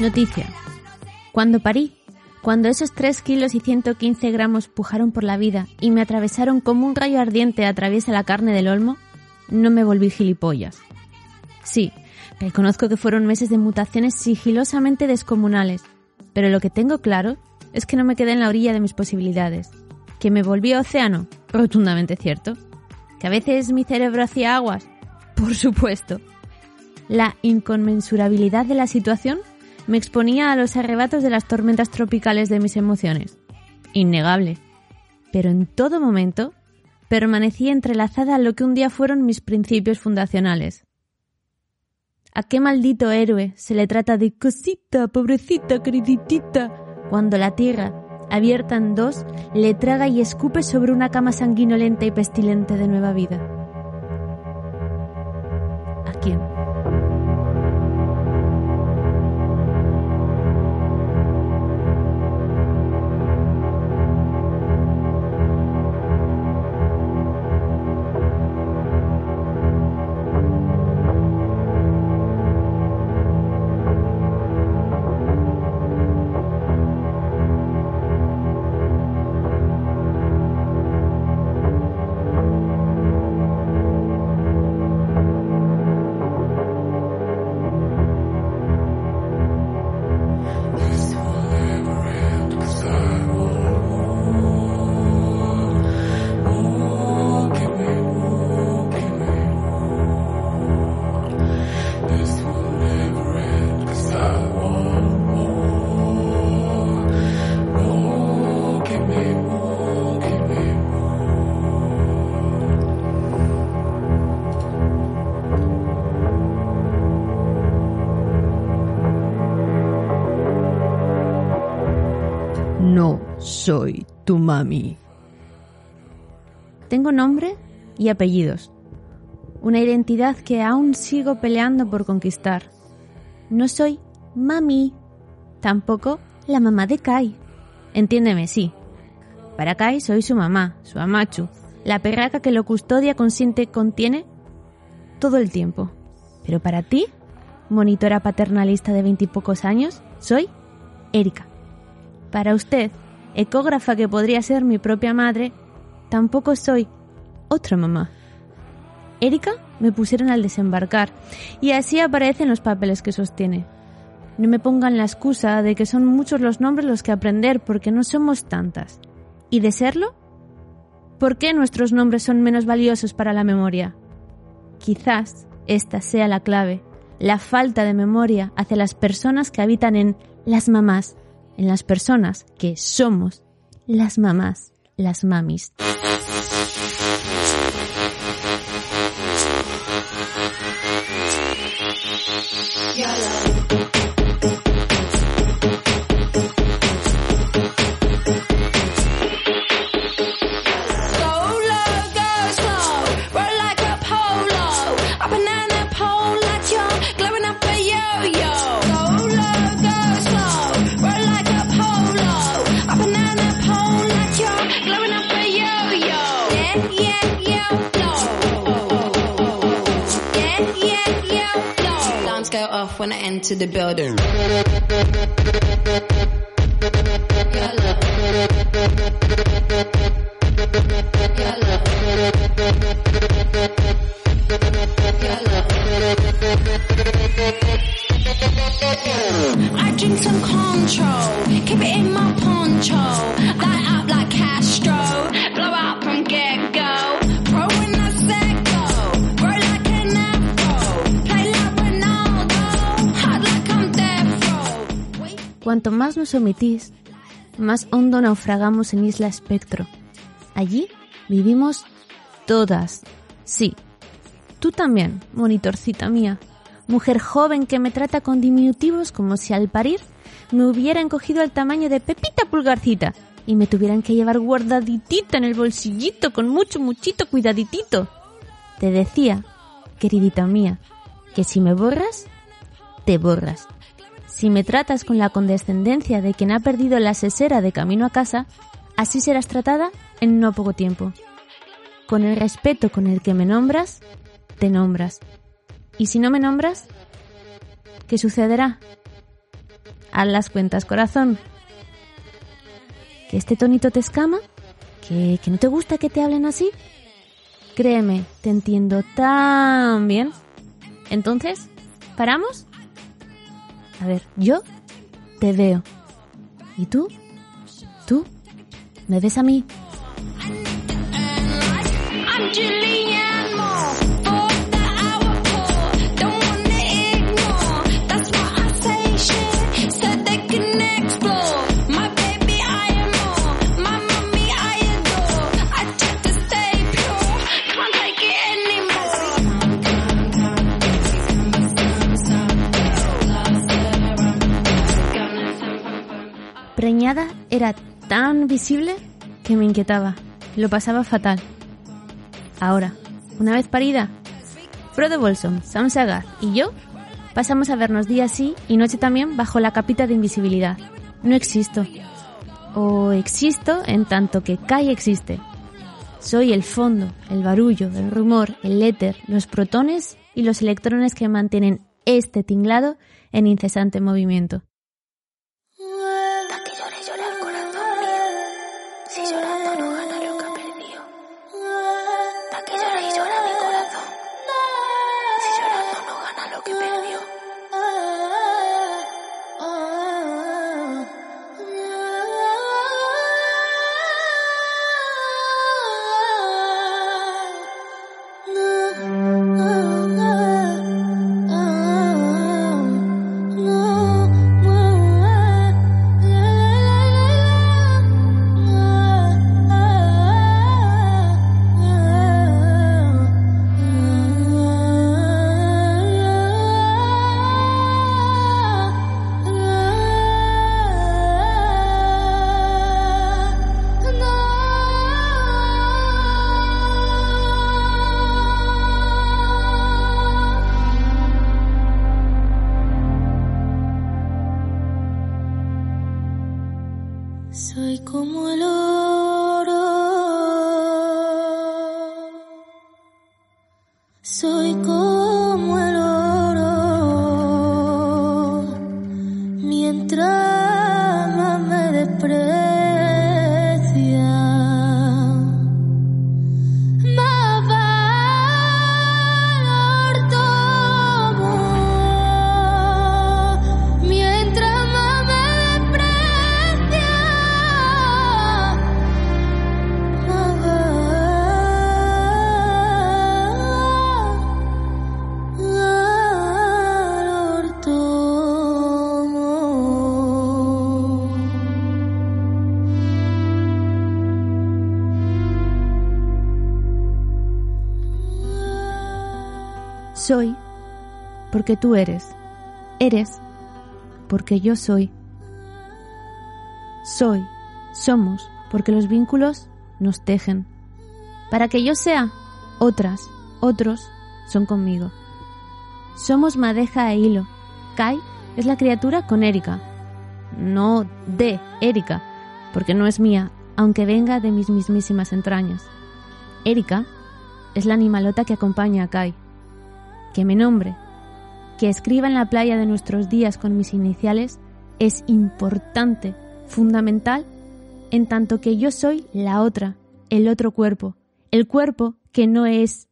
Noticia. Cuando parí, cuando esos 3 kilos y 115 gramos pujaron por la vida y me atravesaron como un rayo ardiente atraviesa la carne del olmo, no me volví gilipollas. Sí, reconozco que fueron meses de mutaciones sigilosamente descomunales, pero lo que tengo claro es que no me quedé en la orilla de mis posibilidades. Que me volví océano, rotundamente cierto. Que a veces mi cerebro hacía aguas, por supuesto. La inconmensurabilidad de la situación me exponía a los arrebatos de las tormentas tropicales de mis emociones. Innegable. Pero en todo momento permanecía entrelazada a lo que un día fueron mis principios fundacionales. ¿A qué maldito héroe se le trata de cosita, pobrecita, queriditita, cuando la tierra, abierta en dos, le traga y escupe sobre una cama sanguinolenta y pestilente de nueva vida? ¿A quién? Soy tu mami. Tengo nombre y apellidos. Una identidad que aún sigo peleando por conquistar. No soy mami. Tampoco la mamá de Kai. Entiéndeme, sí. Para Kai soy su mamá, su amachu, la perraca que lo custodia, consiente, contiene todo el tiempo. Pero para ti, monitora paternalista de veintipocos años, soy Erika. Para usted, ecógrafa que podría ser mi propia madre, tampoco soy otra mamá. Erika me pusieron al desembarcar y así aparecen los papeles que sostiene. No me pongan la excusa de que son muchos los nombres los que aprender porque no somos tantas. ¿Y de serlo? ¿Por qué nuestros nombres son menos valiosos para la memoria? Quizás esta sea la clave, la falta de memoria hacia las personas que habitan en las mamás, en las personas que somos las mamás, las mamis. Belt off when I enter the building. I drink some control, keep it in my poncho, Más nos omitís, más hondo naufragamos en Isla Espectro. Allí vivimos todas. Sí, tú también, monitorcita mía. Mujer joven que me trata con diminutivos como si al parir me hubieran cogido el tamaño de Pepita Pulgarcita y me tuvieran que llevar guardaditita en el bolsillito con mucho, muchito cuidaditito. Te decía, queridita mía, que si me borras, te borras. Si me tratas con la condescendencia de quien ha perdido la sesera de camino a casa, así serás tratada en no poco tiempo. Con el respeto con el que me nombras, te nombras. Y si no me nombras, ¿qué sucederá? Haz las cuentas, corazón. ¿Que este tonito te escama? ¿Que, que no te gusta que te hablen así? Créeme, te entiendo tan bien. Entonces, ¿paramos? A ver, yo te veo. ¿Y tú? ¿Tú? ¿Me ves a mí? Era tan visible que me inquietaba. Lo pasaba fatal. Ahora, una vez parida, Frodo Bolson, Sam Sagar y yo pasamos a vernos día sí y noche también bajo la capita de invisibilidad. No existo. O existo en tanto que Kai existe. Soy el fondo, el barullo, el rumor, el éter, los protones y los electrones que mantienen este tinglado en incesante movimiento. Como el Soy porque tú eres. Eres porque yo soy. Soy, somos, porque los vínculos nos tejen. Para que yo sea, otras, otros son conmigo. Somos madeja e hilo. Kai es la criatura con Erika. No de Erika, porque no es mía, aunque venga de mis mismísimas entrañas. Erika es la animalota que acompaña a Kai. Que me nombre, que escriba en la playa de nuestros días con mis iniciales es importante, fundamental, en tanto que yo soy la otra, el otro cuerpo, el cuerpo que no es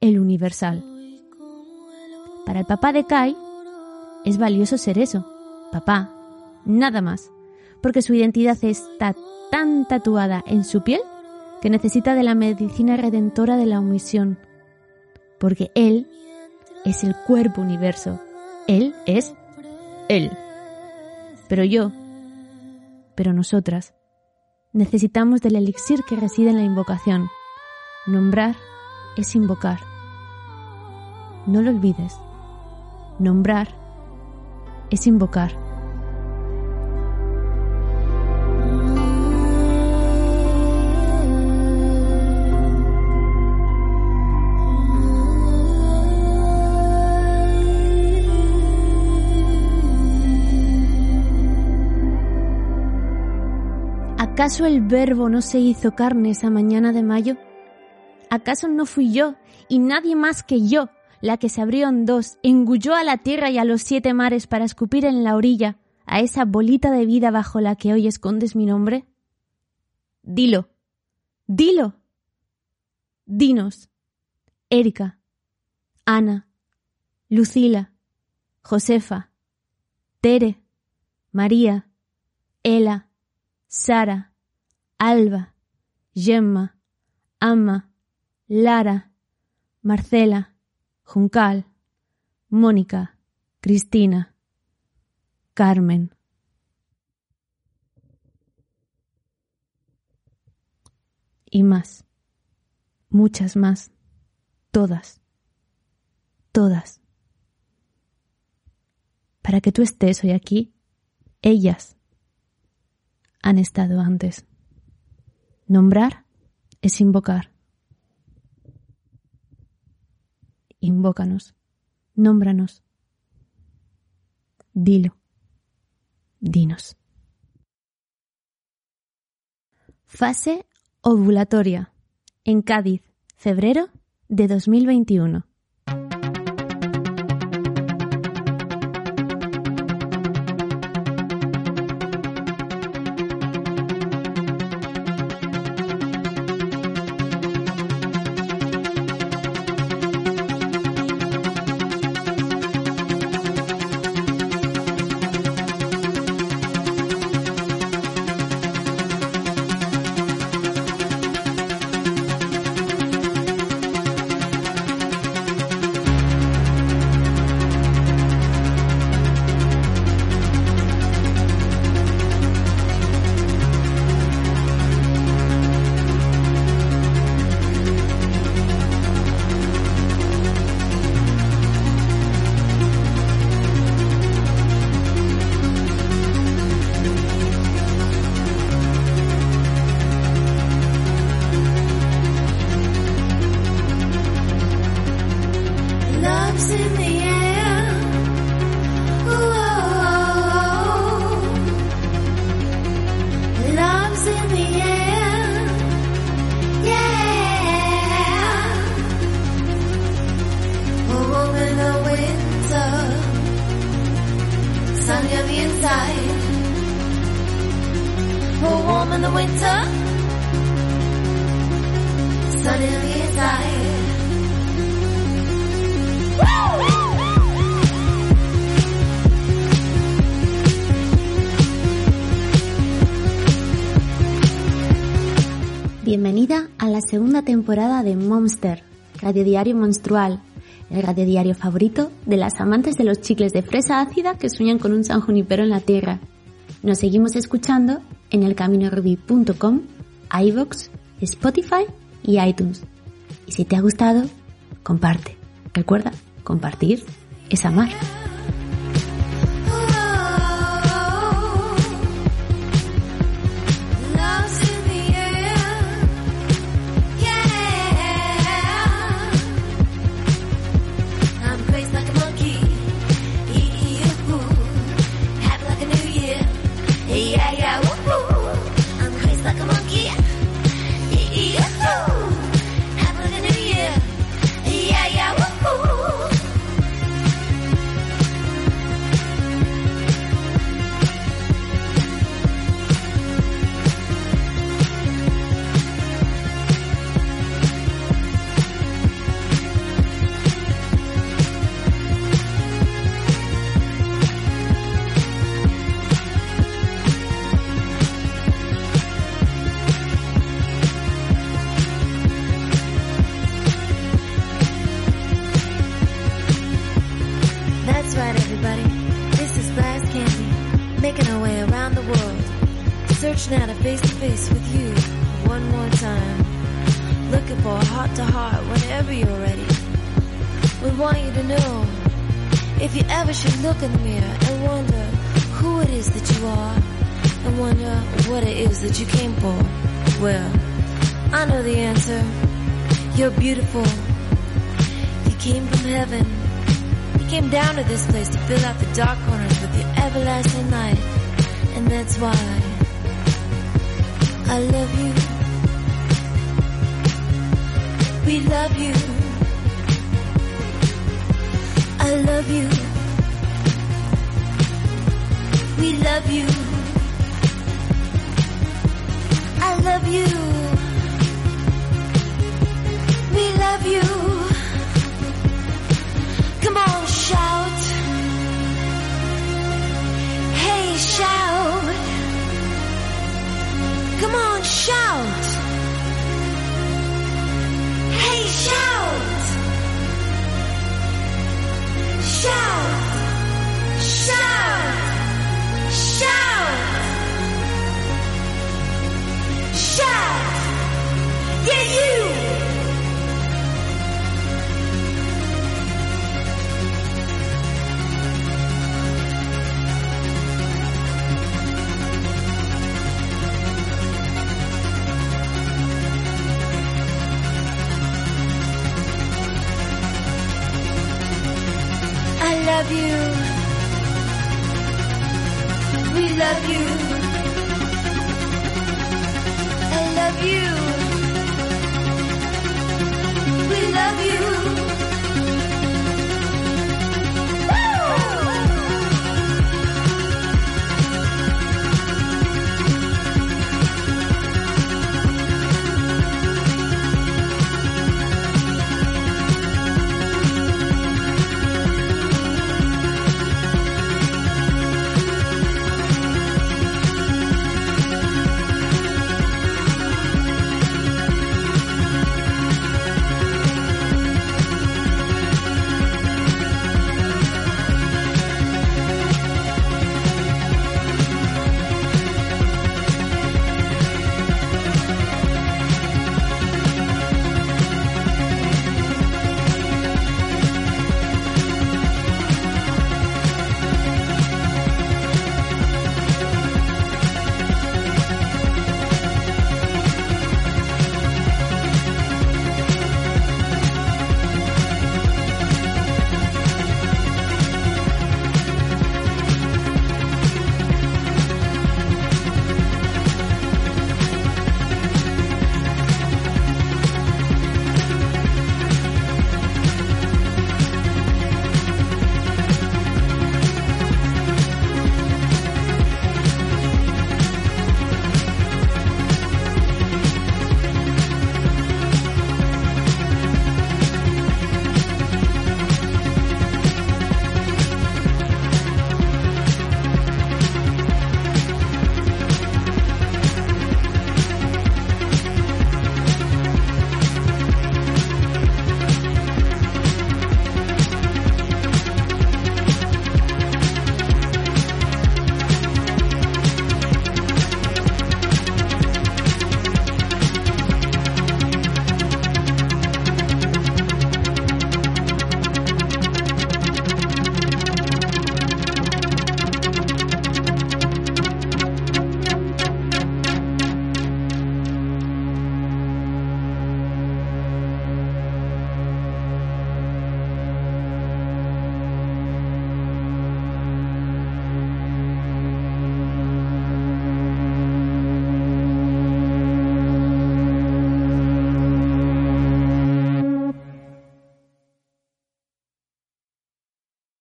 el universal. Para el papá de Kai es valioso ser eso, papá, nada más, porque su identidad está tan tatuada en su piel que necesita de la medicina redentora de la omisión, porque él es el cuerpo universo, él es él. Pero yo, pero nosotras, necesitamos del elixir que reside en la invocación. Nombrar es invocar. No lo olvides. Nombrar es invocar. ¿Acaso el verbo no se hizo carne esa mañana de mayo? ¿Acaso no fui yo, y nadie más que yo, la que se abrió en dos, engulló a la tierra y a los siete mares para escupir en la orilla a esa bolita de vida bajo la que hoy escondes mi nombre? Dilo, dilo. Dinos, Erika, Ana, Lucila, Josefa, Tere, María, Ela, Sara, Alba, Gemma, Ama, Lara, Marcela, Juncal, Mónica, Cristina, Carmen. Y más, muchas más, todas, todas. Para que tú estés hoy aquí, ellas han estado antes. Nombrar es invocar. Invócanos, nómbranos. Dilo, dinos. Fase ovulatoria. En Cádiz, febrero de 2021. Bienvenida a la segunda temporada de Monster, radiodiario monstrual, el radiodiario favorito de las amantes de los chicles de fresa ácida que sueñan con un San Junipero en la tierra. Nos seguimos escuchando en elcaminoruby.com, iVoox, Spotify y iTunes. Y si te ha gustado, comparte. Recuerda, compartir es amar. Whenever you're ready. We want you to know if you ever should look in the mirror and wonder who it is that you are and wonder what it is that you came for. Well, I know the answer. You're beautiful. You came from heaven. You came down to this place to fill out the dark corners with your everlasting light. And that's why I love you. We love you. I love you. We love you. I love you. We love you. Come on, shout. Hey, shout. Come on, shout. Shout.